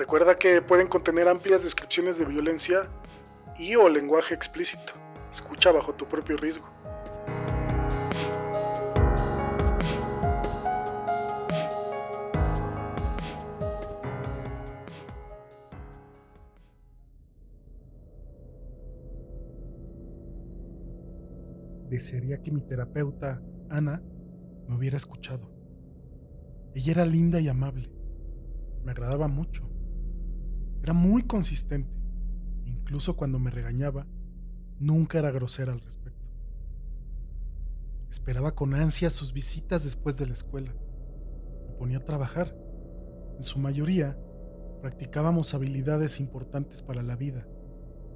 Recuerda que pueden contener amplias descripciones de violencia y o lenguaje explícito. Escucha bajo tu propio riesgo. Desearía que mi terapeuta, Ana, me hubiera escuchado. Ella era linda y amable. Me agradaba mucho. Era muy consistente. Incluso cuando me regañaba, nunca era grosera al respecto. Esperaba con ansia sus visitas después de la escuela. Me ponía a trabajar. En su mayoría, practicábamos habilidades importantes para la vida,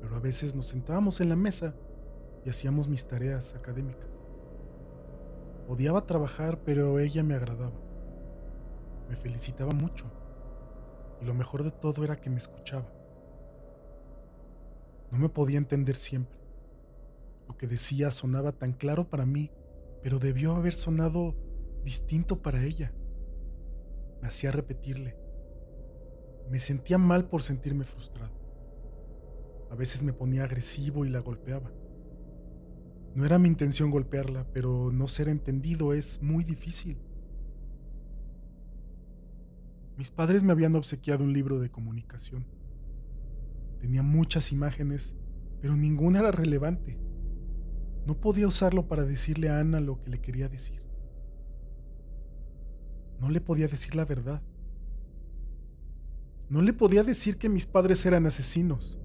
pero a veces nos sentábamos en la mesa y hacíamos mis tareas académicas. Odiaba trabajar, pero ella me agradaba. Me felicitaba mucho. Lo mejor de todo era que me escuchaba. No me podía entender siempre. Lo que decía sonaba tan claro para mí, pero debió haber sonado distinto para ella. Me hacía repetirle. Me sentía mal por sentirme frustrado. A veces me ponía agresivo y la golpeaba. No era mi intención golpearla, pero no ser entendido es muy difícil. Mis padres me habían obsequiado un libro de comunicación. Tenía muchas imágenes, pero ninguna era relevante. No podía usarlo para decirle a Ana lo que le quería decir. No le podía decir la verdad. No le podía decir que mis padres eran asesinos.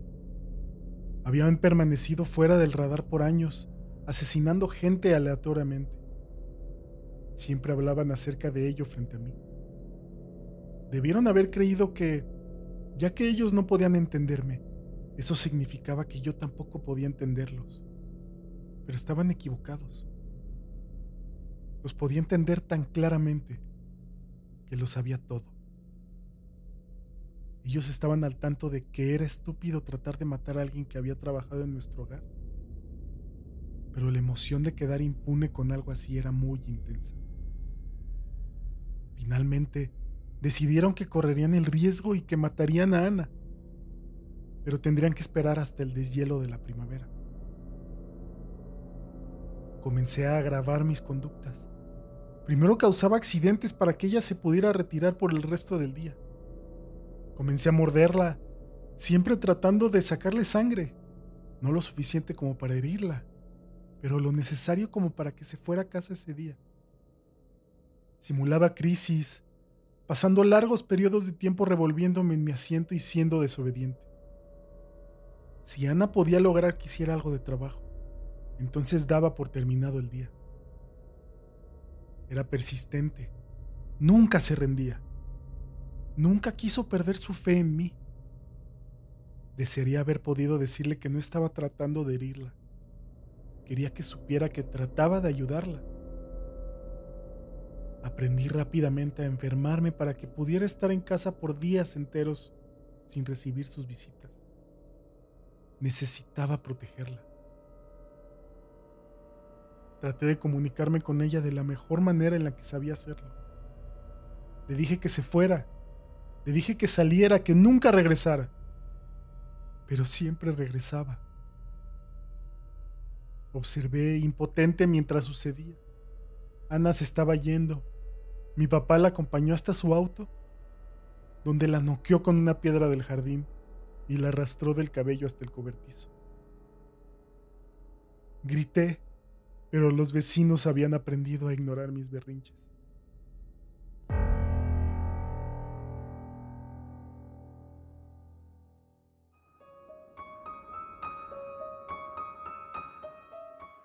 Habían permanecido fuera del radar por años asesinando gente aleatoriamente. Siempre hablaban acerca de ello frente a mí. Debieron haber creído que, ya que ellos no podían entenderme, eso significaba que yo tampoco podía entenderlos. Pero estaban equivocados. Los podía entender tan claramente que lo sabía todo. Ellos estaban al tanto de que era estúpido tratar de matar a alguien que había trabajado en nuestro hogar pero la emoción de quedar impune con algo así era muy intensa. Finalmente, decidieron que correrían el riesgo y que matarían a Ana, pero tendrían que esperar hasta el deshielo de la primavera. Comencé a agravar mis conductas. Primero causaba accidentes para que ella se pudiera retirar por el resto del día. Comencé a morderla, siempre tratando de sacarle sangre, no lo suficiente como para herirla pero lo necesario como para que se fuera a casa ese día. Simulaba crisis, pasando largos periodos de tiempo revolviéndome en mi asiento y siendo desobediente. Si Ana podía lograr que hiciera algo de trabajo, entonces daba por terminado el día. Era persistente, nunca se rendía, nunca quiso perder su fe en mí. Desearía haber podido decirle que no estaba tratando de herirla Quería que supiera que trataba de ayudarla. Aprendí rápidamente a enfermarme para que pudiera estar en casa por días enteros sin recibir sus visitas. Necesitaba protegerla. Traté de comunicarme con ella de la mejor manera en la que sabía hacerlo. Le dije que se fuera. Le dije que saliera, que nunca regresara. Pero siempre regresaba. Observé impotente mientras sucedía. Ana se estaba yendo. Mi papá la acompañó hasta su auto, donde la noqueó con una piedra del jardín y la arrastró del cabello hasta el cobertizo. Grité, pero los vecinos habían aprendido a ignorar mis berrinches.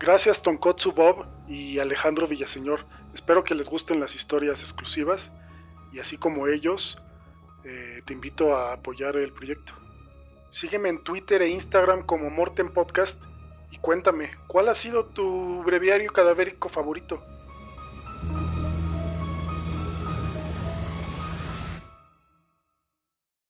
Gracias Tonkotsu Bob y Alejandro Villaseñor. Espero que les gusten las historias exclusivas y así como ellos, eh, te invito a apoyar el proyecto. Sígueme en Twitter e Instagram como Morten Podcast y cuéntame, ¿cuál ha sido tu breviario cadavérico favorito?